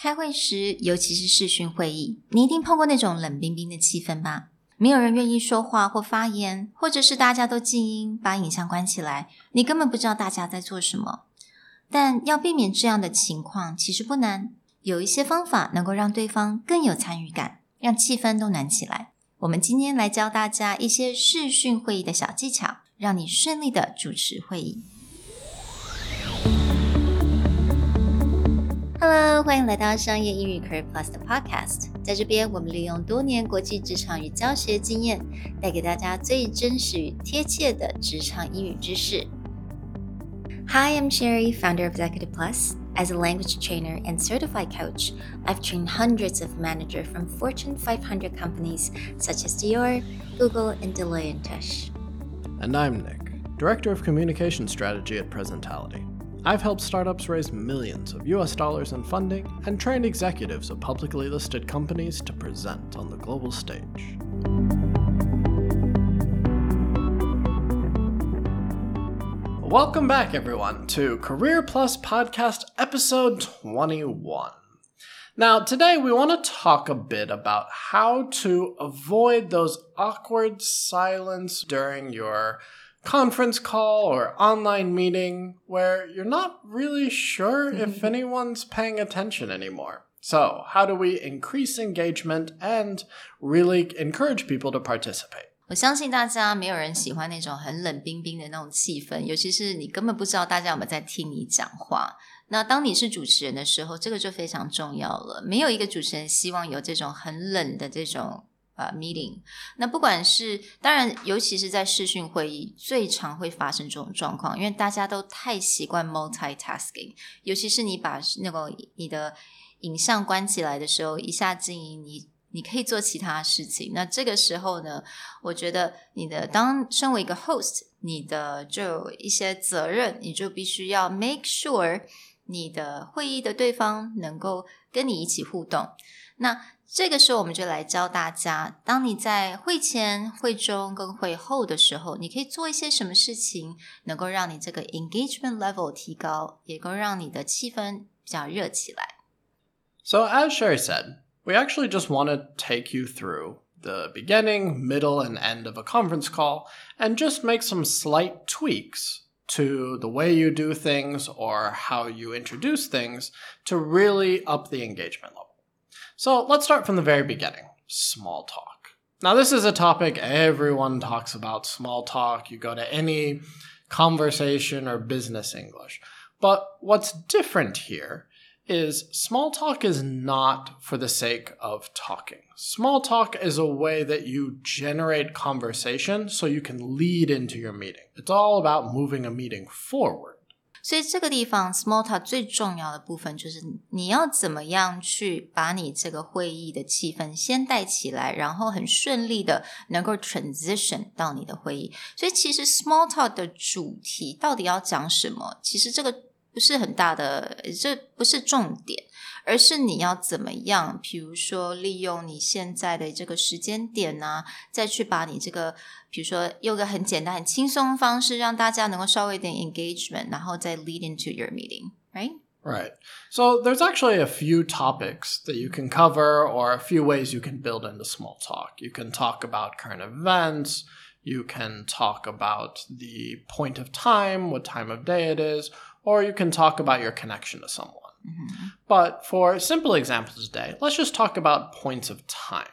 开会时，尤其是视讯会议，你一定碰过那种冷冰冰的气氛吧？没有人愿意说话或发言，或者是大家都静音，把影像关起来，你根本不知道大家在做什么。但要避免这样的情况，其实不难，有一些方法能够让对方更有参与感，让气氛都暖起来。我们今天来教大家一些视讯会议的小技巧，让你顺利的主持会议。Hello，欢迎来到商业英语 Career Plus 的 Podcast。在这边，我们利用多年国际职场与教学经验，带给大家最真实与贴切的职场英语知识。Hi, I'm Sherry, founder of Executive Plus. As a language trainer and certified coach, I've trained hundreds of managers from Fortune 500 companies such as Dior, Google, and Deloitte & Touche. And I'm Nick, Director of Communication Strategy at Presentality. I've helped startups raise millions of US dollars in funding and trained executives of publicly listed companies to present on the global stage. Welcome back, everyone, to Career Plus Podcast episode 21. Now, today we want to talk a bit about how to avoid those awkward silence during your conference call or online meeting where you're not really sure if anyone's paying attention anymore. So, how do we increase engagement and really encourage people to participate? 我相信大家没有人喜欢那种很冷冰冰的那种气氛，尤其是你根本不知道大家有没有在听你讲话。那当你是主持人的时候，这个就非常重要了。没有一个主持人希望有这种很冷的这种 呃，meeting，那不管是当然，尤其是在视讯会议，最常会发生这种状况，因为大家都太习惯 multitasking，尤其是你把那个你的影像关起来的时候，一下静音，你你可以做其他事情。那这个时候呢，我觉得你的当身为一个 host，你的就有一些责任，你就必须要 make sure 你的会议的对方能够跟你一起互动。那这个时候，我们就来教大家：当你在会前、会中跟会后的时候，你可以做一些什么事情，能够让你这个 engagement level 提高，也能够让你的气氛比较热起来。So, as Sherry said, we actually just want to take you through the beginning, middle, and end of a conference call and just make some slight tweaks to the way you do things or how you introduce things to really up the engagement level. So let's start from the very beginning small talk. Now, this is a topic everyone talks about small talk. You go to any conversation or business English. But what's different here is small talk is not for the sake of talking. Small talk is a way that you generate conversation so you can lead into your meeting. It's all about moving a meeting forward. 所以这个地方，small talk 最重要的部分就是你要怎么样去把你这个会议的气氛先带起来，然后很顺利的能够 transition 到你的会议。所以其实 small talk 的主题到底要讲什么，其实这个不是很大的，这不是重点。而是你要怎么样？比如说，利用你现在的这个时间点呢，再去把你这个，比如说用个很简单、很轻松的方式，让大家能够稍微一点 engagement，然后再 lead into your meeting, right? Right. So there's actually a few topics that you can cover, or a few ways you can build into small talk. You can talk about current events. You can talk about the point of time, what time of day it is, or you can talk about your connection to someone. Mm-hmm. But for simple examples today, let's just talk about points of time.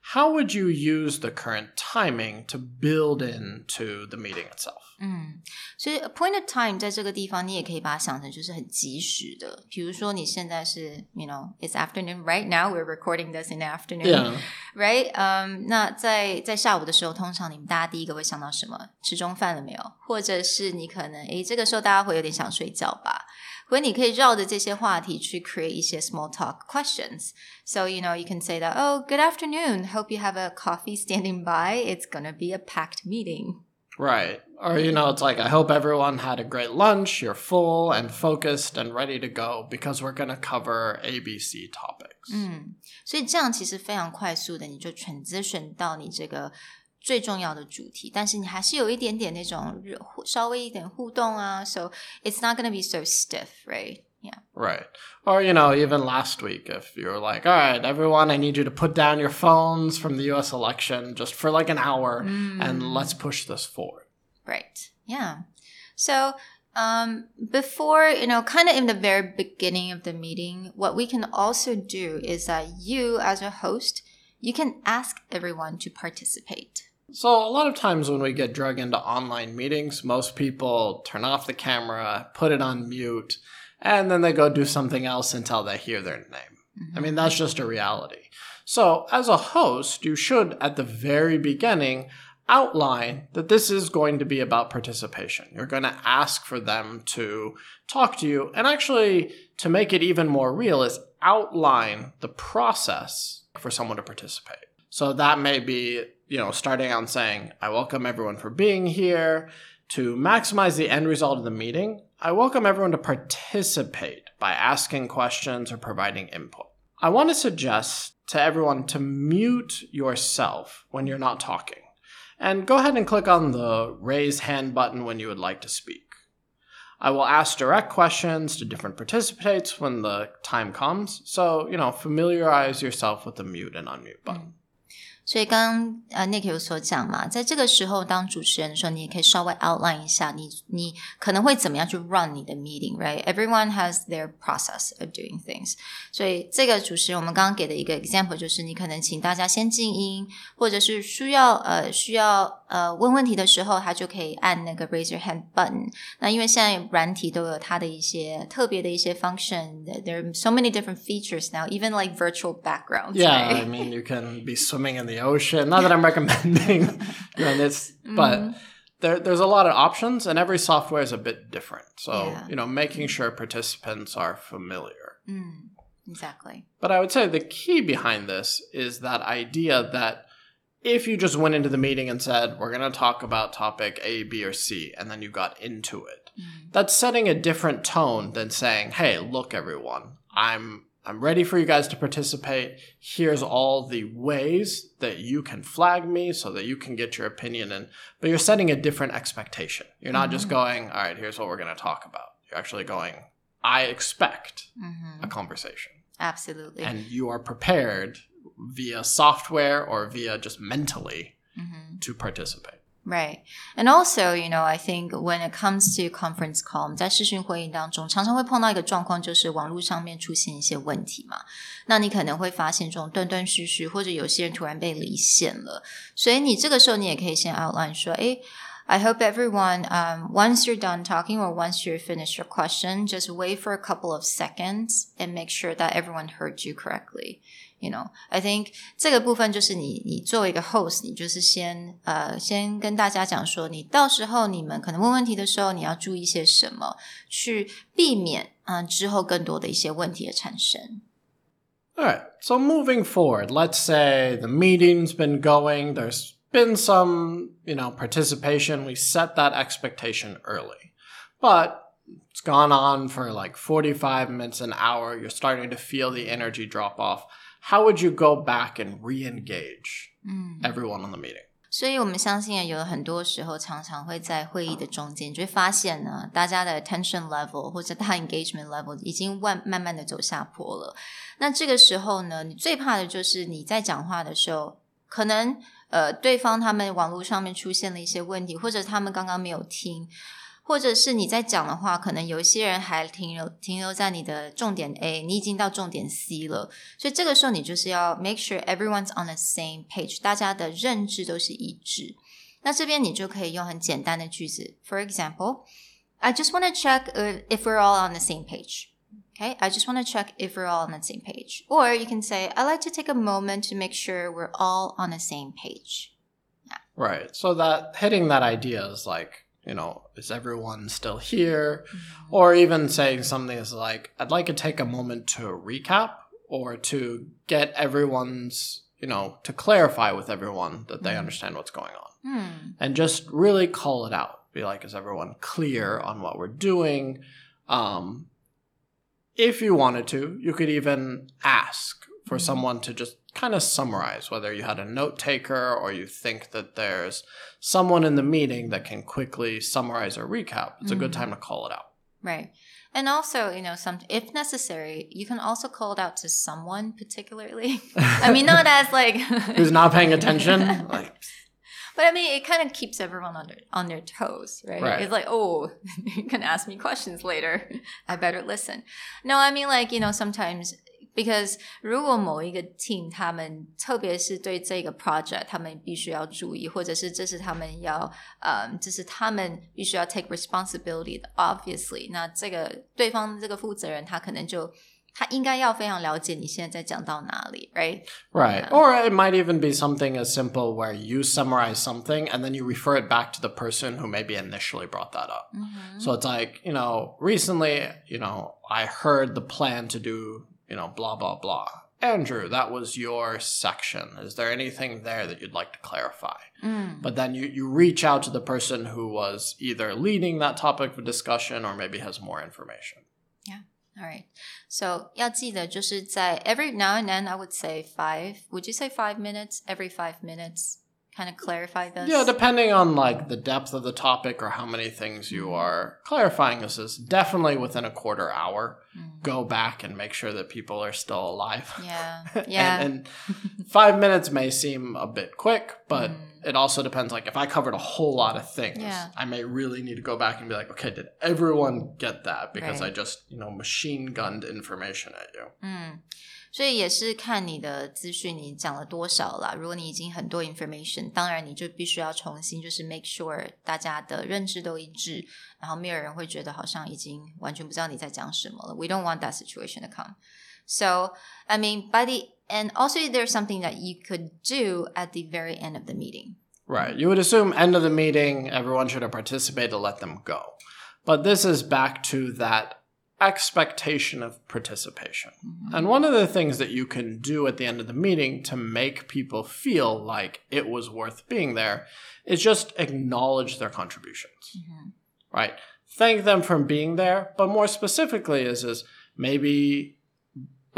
How would you use the current timing to build into the meeting itself? 嗯，所以 point of time 在这个地方，你也可以把它想成就是很及时的。比如说你现在是，you know, it's afternoon right now. We're recording this in the afternoon, yeah. right? 嗯、um,，那在在下午的时候，通常你们大家第一个会想到什么？吃中饭了没有？或者是你可能诶，这个时候大家会有点想睡觉吧？所以你可以绕着这些话题去 create 一些 small talk questions. So you know you can say that, oh, good afternoon. Hope you have a coffee standing by. It's gonna be a packed meeting. Right. Or, you know, it's like, I hope everyone had a great lunch. You're full and focused and ready to go because we're going to cover ABC topics. 嗯，所以这样其实非常快速的，你就 transition 到你这个最重要的主题，但是你还是有一点点那种稍微一点互动啊。So it's not going to be so stiff, right? Yeah. Right. Or, you know, even last week, if you're like, all right, everyone, I need you to put down your phones from the US election just for like an hour Mm. and let's push this forward. Right. Yeah. So, um, before, you know, kind of in the very beginning of the meeting, what we can also do is that you, as a host, you can ask everyone to participate. So, a lot of times when we get drug into online meetings, most people turn off the camera, put it on mute, and then they go do something else until they hear their name. Mm-hmm. I mean, that's just a reality. So, as a host, you should, at the very beginning, outline that this is going to be about participation. You're going to ask for them to talk to you, and actually, to make it even more real, is outline the process for someone to participate. So, that may be, you know, starting out saying, I welcome everyone for being here. To maximize the end result of the meeting, I welcome everyone to participate by asking questions or providing input. I want to suggest to everyone to mute yourself when you're not talking. And go ahead and click on the raise hand button when you would like to speak. I will ask direct questions to different participants when the time comes. So, you know, familiarize yourself with the mute and unmute button. 所以刚刚呃 Nick 有所讲嘛，在这个时候当主持人的时候，你也可以稍微 outline 一下你你可能会怎么样去 run 你的 meeting，right？Everyone has their process of doing things。所以这个主持人我们刚刚给的一个 example 就是，你可能请大家先静音，或者是需要呃需要呃问问题的时候，他就可以按那个 raise your hand button。那因为现在软体都有它的一些特别的一些 function，there are so many different features now，even like virtual backgrounds。 Yeah, right? I mean, you can be swimming in the ocean. Not that I'm recommending, and it's, but there, there's a lot of options, and every software is a bit different. So, Yeah. you know, making sure participants are familiar. 嗯，exactly。 But I would say the key behind this is that idea that if you just went into the meeting and said, we're going to talk about topic A, B, or C, and then you got into it, that's setting a different tone than saying, hey, look, everyone, I'm. I'm ready for you guys to participate. Here's all the ways that you can flag me so that you can get your opinion in. But you're setting a different expectation. You're not just going, all right, here's what we're going to talk about. You're actually going, I expect Mm-hmm. a conversation Absolutely. and you are prepared via software or via just mentally Mhm. to participate. Right. And also, you know, I think when it comes to conference call，我们在视讯会议当中常常会碰到一个状况，就是网络上面出现一些问题嘛。那你可能会发现这种断断续续，或者有些人突然被离线了。所以你这个时候你也可以先 outline 说，诶 I hope everyone, um, once you're done talking or once you finish your question, just wait for a couple of seconds and make sure that everyone heard you correctly. You know, I think 这个部分就是你，你作为一个 host，你就是先呃，先跟大家讲说，你到时候你们可能问问题的时候，你要注意些什么，去避免嗯、呃之后更多的一些问题的产生。 All right. So moving forward, let's say the meeting's been going, there's been some, you know, participation. We set that expectation early. But it's gone on for like 45 minutes an hour. You're starting to feel the energy drop off. How would you go back and re-engage 嗯，everyone on the meeting? 所以我们相信有很多时候常常会在会议的中间，就会发现呢，大家的 attention level 或者大 engagement level 已经慢慢慢的走下坡了。那这个时候呢，你最怕的就是你在讲话的时候，可能呃对方他们网络上面出现了一些问题，或者他们刚刚没有听。或者是你在讲的话，可能有一些人还停留停留在你的重点 A，你已经到重点 C 了，所以这个时候你就是要 make sure everyone's on the same page，大家的认知都是一致。那这边你就可以用很简单的句子，For example, I just want to check if if we're all on the same page. Okay, I just want to check if we're all on the same page. Or you can say, I like to take a moment to make sure we're all on the same page. Right. So that hitting that idea is like, you know, is everyone still here? Or even saying something is like, I'd like to take a moment to recap or to get everyone's, you know, to clarify with everyone that they Mhm. understand what's going on. Hmm. And just really call it out. Be like, is everyone clear on what we're doing? Um, if you wanted to, you could even ask for Mhm. someone to just kind of summarize whether you had a note taker or you think that there's someone in the meeting that can quickly summarize or recap. It's a good Mhm. time to call it out. Right. And also, you know, some if necessary, you can also call it out to someone particularly. I mean, not as like who's not paying attention. Like, but I mean, it kind of keeps everyone on their on their toes, right? Right. It's like, oh, you can ask me questions later. I better listen. No, I mean, like you know, sometimes because 如果某一个 team 他们特别是对这个 project 他们必须要注意，或者是这是他们要呃，这是他们必须要 take responsibility 的，obviously，那这个对方这个负责人他可能就。他应该要非常了解你现在在讲到哪里，right？ right. Or it might even be something as simple where you summarize something and then you refer it back to the person who maybe initially brought that up. So it's like, you know, recently, you know, I heard the plan to do, you know, blah, blah, blah. Andrew, that was your section. Is there anything there that you'd like to clarify? But then you, you reach out to the person who was either leading that topic of discussion or maybe has more information. All right. So 要记得就是在 every now and then I would say five. Would you say five minutes? Every five minutes, kind of clarify this. Yeah, depending on like the depth of the topic or how many things you mm-hmm. are clarifying, this is definitely within a quarter hour. Mm-hmm. Go back and make sure that people are still alive. Yeah. Yeah. and, five minutes may seem a bit quick, but mm-hmm it also depends. Like if I covered a whole lot of things, Yeah. I may really need to go back and be like, okay, did everyone get that? Because Right. I just you know machine gunned information at you. 嗯，所以也是看你的资讯你讲了多少啦。如果你已经很多 information，当然你就必须要重新就是 make sure 大家的认知都一致，然后没有人会觉得好像已经完全不知道你在讲什么了。We don't want that situation to come. So, I mean, by the and also there's something that you could do at the very end of the meeting. Right. You would assume end of the meeting, everyone should have participated to let them go. But this is back to that expectation of participation. Mm-hmm. And one of the things that you can do at the end of the meeting to make people feel like it was worth being there is just acknowledge their contributions. Mm-hmm. Right? Thank them for being there, but more specifically is is maybe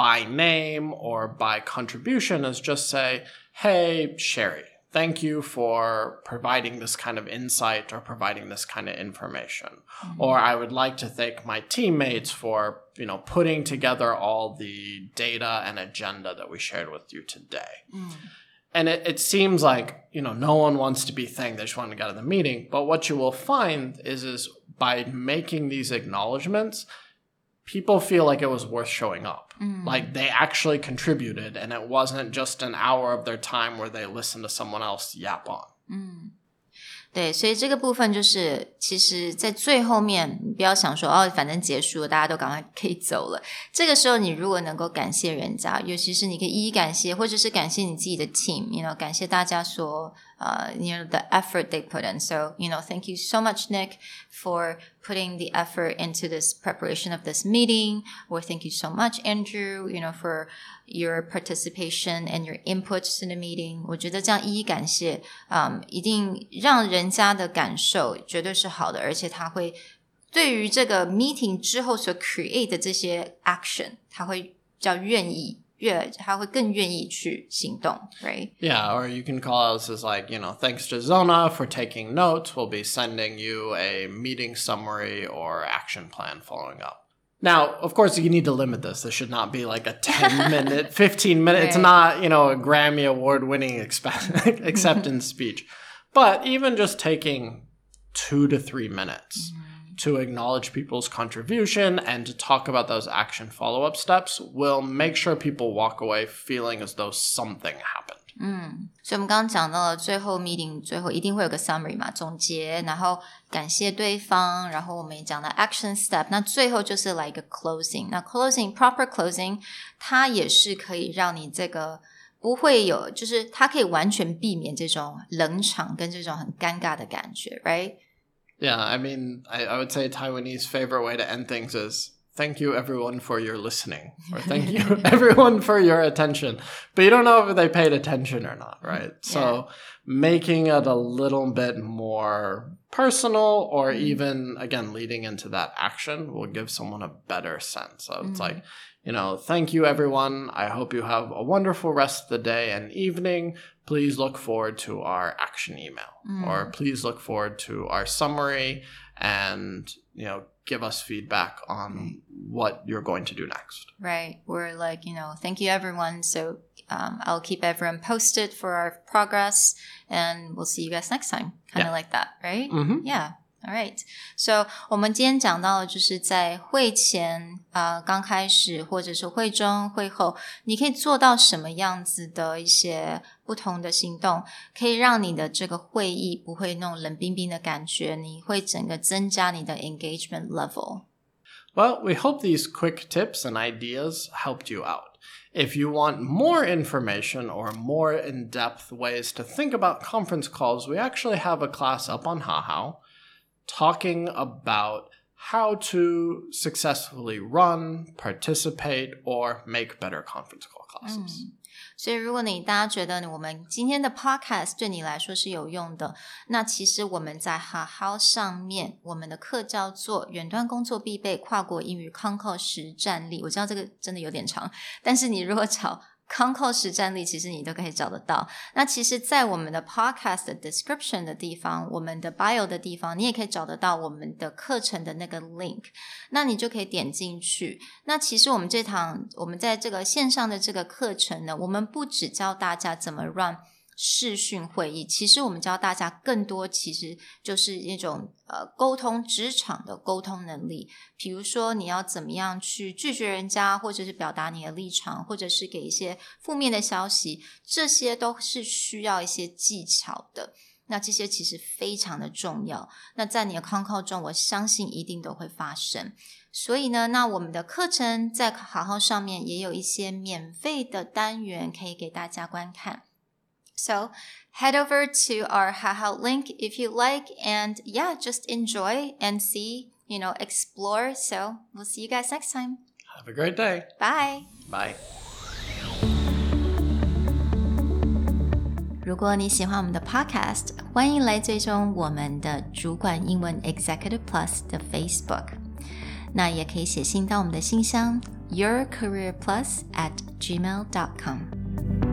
by name or by contribution is just say, hey, Sherry, thank you for providing this kind of insight or providing this kind of information. Mm-hmm. Or I would like to thank my teammates for, you know, putting together all the data and agenda that we shared with you today. Mm. And it, it seems like, you know, no one wants to be thanked. They just want to get out of the meeting. But what you will find is, is by making these acknowledgments, people feel like it was worth showing up. Like they actually contributed and it wasn't just an hour of their time where they listened to someone else yap on. 对，所以这个部分就是，其实，在最后面，你不要想说哦，反正结束了，大家都赶快可以走了。这个时候，你如果能够感谢人家，尤其是你可以一一感谢，或者是感谢你自己的 team，you know，感谢大家说，呃、y o u know the effort they put in。So you know, thank you so much, Nick, for putting the effort into this preparation of this meeting. Or thank you so much, Andrew, you know, for your participation and your inputs in the meeting。我觉得这样一一感谢，嗯，一定让人家的感受绝对是好的，而且他会对于这个 meeting 之后所 create 的这些 action，他会比较愿意， 越他会更愿意去行动，right？ Yeah, or you can call us as like, you know, thanks to Zona for taking notes. We'll be sending you a meeting summary or action plan following up. Now, of course, you need to limit this. This should not be like a 10 minute, 15 minute. It's Right. not, you know, a Grammy award winning expe- acceptance speech. But even just taking two to three minutes to acknowledge people's contribution and to talk about those action follow up steps will make sure people walk away feeling as though something happened. 所以我们刚刚讲到了最后 meeting 最后一定会有个 summary 嘛，总结，然后感谢对方，然后我们也讲到 action step，那最后就是来一个 closing。那 closing proper closing，它也是可以让你这个不会有，就是它可以完全避免这种冷场跟这种很尴尬的感觉，right？ Yeah, I mean, I, I would say Taiwanese favorite way to end things is thank you everyone for your listening, or thank you everyone for your attention. But you don't know if they paid attention or not, right? So making it a little bit more personal, or mm-hmm. even again leading into that action, will give someone a better sense. So it's mm-hmm. like, you know, thank you everyone. I hope you have a wonderful rest of the day and evening. Please look forward to our action email, mm. or please look forward to our summary and you know give us feedback on what you're going to do next. Right. We're like, you know, thank you everyone. So um, I'll keep everyone posted for our progress and we'll see you guys next time. Kind of Yeah. like that, right? Mm-hmm. Yeah. All right. So 我们今天讲到的就是在会前呃刚开始，或者是会中、会后，你可以做到什么样子的一些不同的行动，可以让你的这个会议不会那种冷冰冰的感觉，你会整个增加你的 engagement level。 Well, we hope these quick tips and ideas helped you out. If you want more information or more in depth ways to think about conference calls, we actually have a class up on Hahao talking about how to successfully run, participate, or make better conference call classes. 所以，如果你大家觉得我们今天的 podcast 对你来说是有用的，那其实我们在好好上面，我们的课叫做远端工作必备跨国英语 Concall 实战力。我知道这个真的有点长，但是你如果找 Concall 实战例，其实你都可以找得到。那其实，在我们的 podcast description 的地方，我们的 bio 的地方，你也可以找得到我们的课程的那个 link。那你就可以点进去。那其实我们这堂我们在这个线上的这个课程呢，我们不只教大家怎么 run 视讯会议，其实我们教大家更多，其实就是一种呃沟通职场的沟通能力。比如说你要怎么样去拒绝人家，或者是表达你的立场，或者是给一些负面的消息，这些都是需要一些技巧的。那这些其实非常的重要。那在你的 c o n c a l 中，我相信一定都会发生。所以呢，那我们的课程在好好上面也有一些免费的单元可以给大家观看。So head over to our Hahow link if you like, and yeah, just enjoy and see, you know, explore. So we'll see you guys next time. Have a great day. Bye. Bye. 如果你喜欢我们的 Podcast，欢迎来追踪我们的主管英文 Executive Plus 的 Facebook。那也可以写信到我们的信箱 yourcareerplus at gmail.com。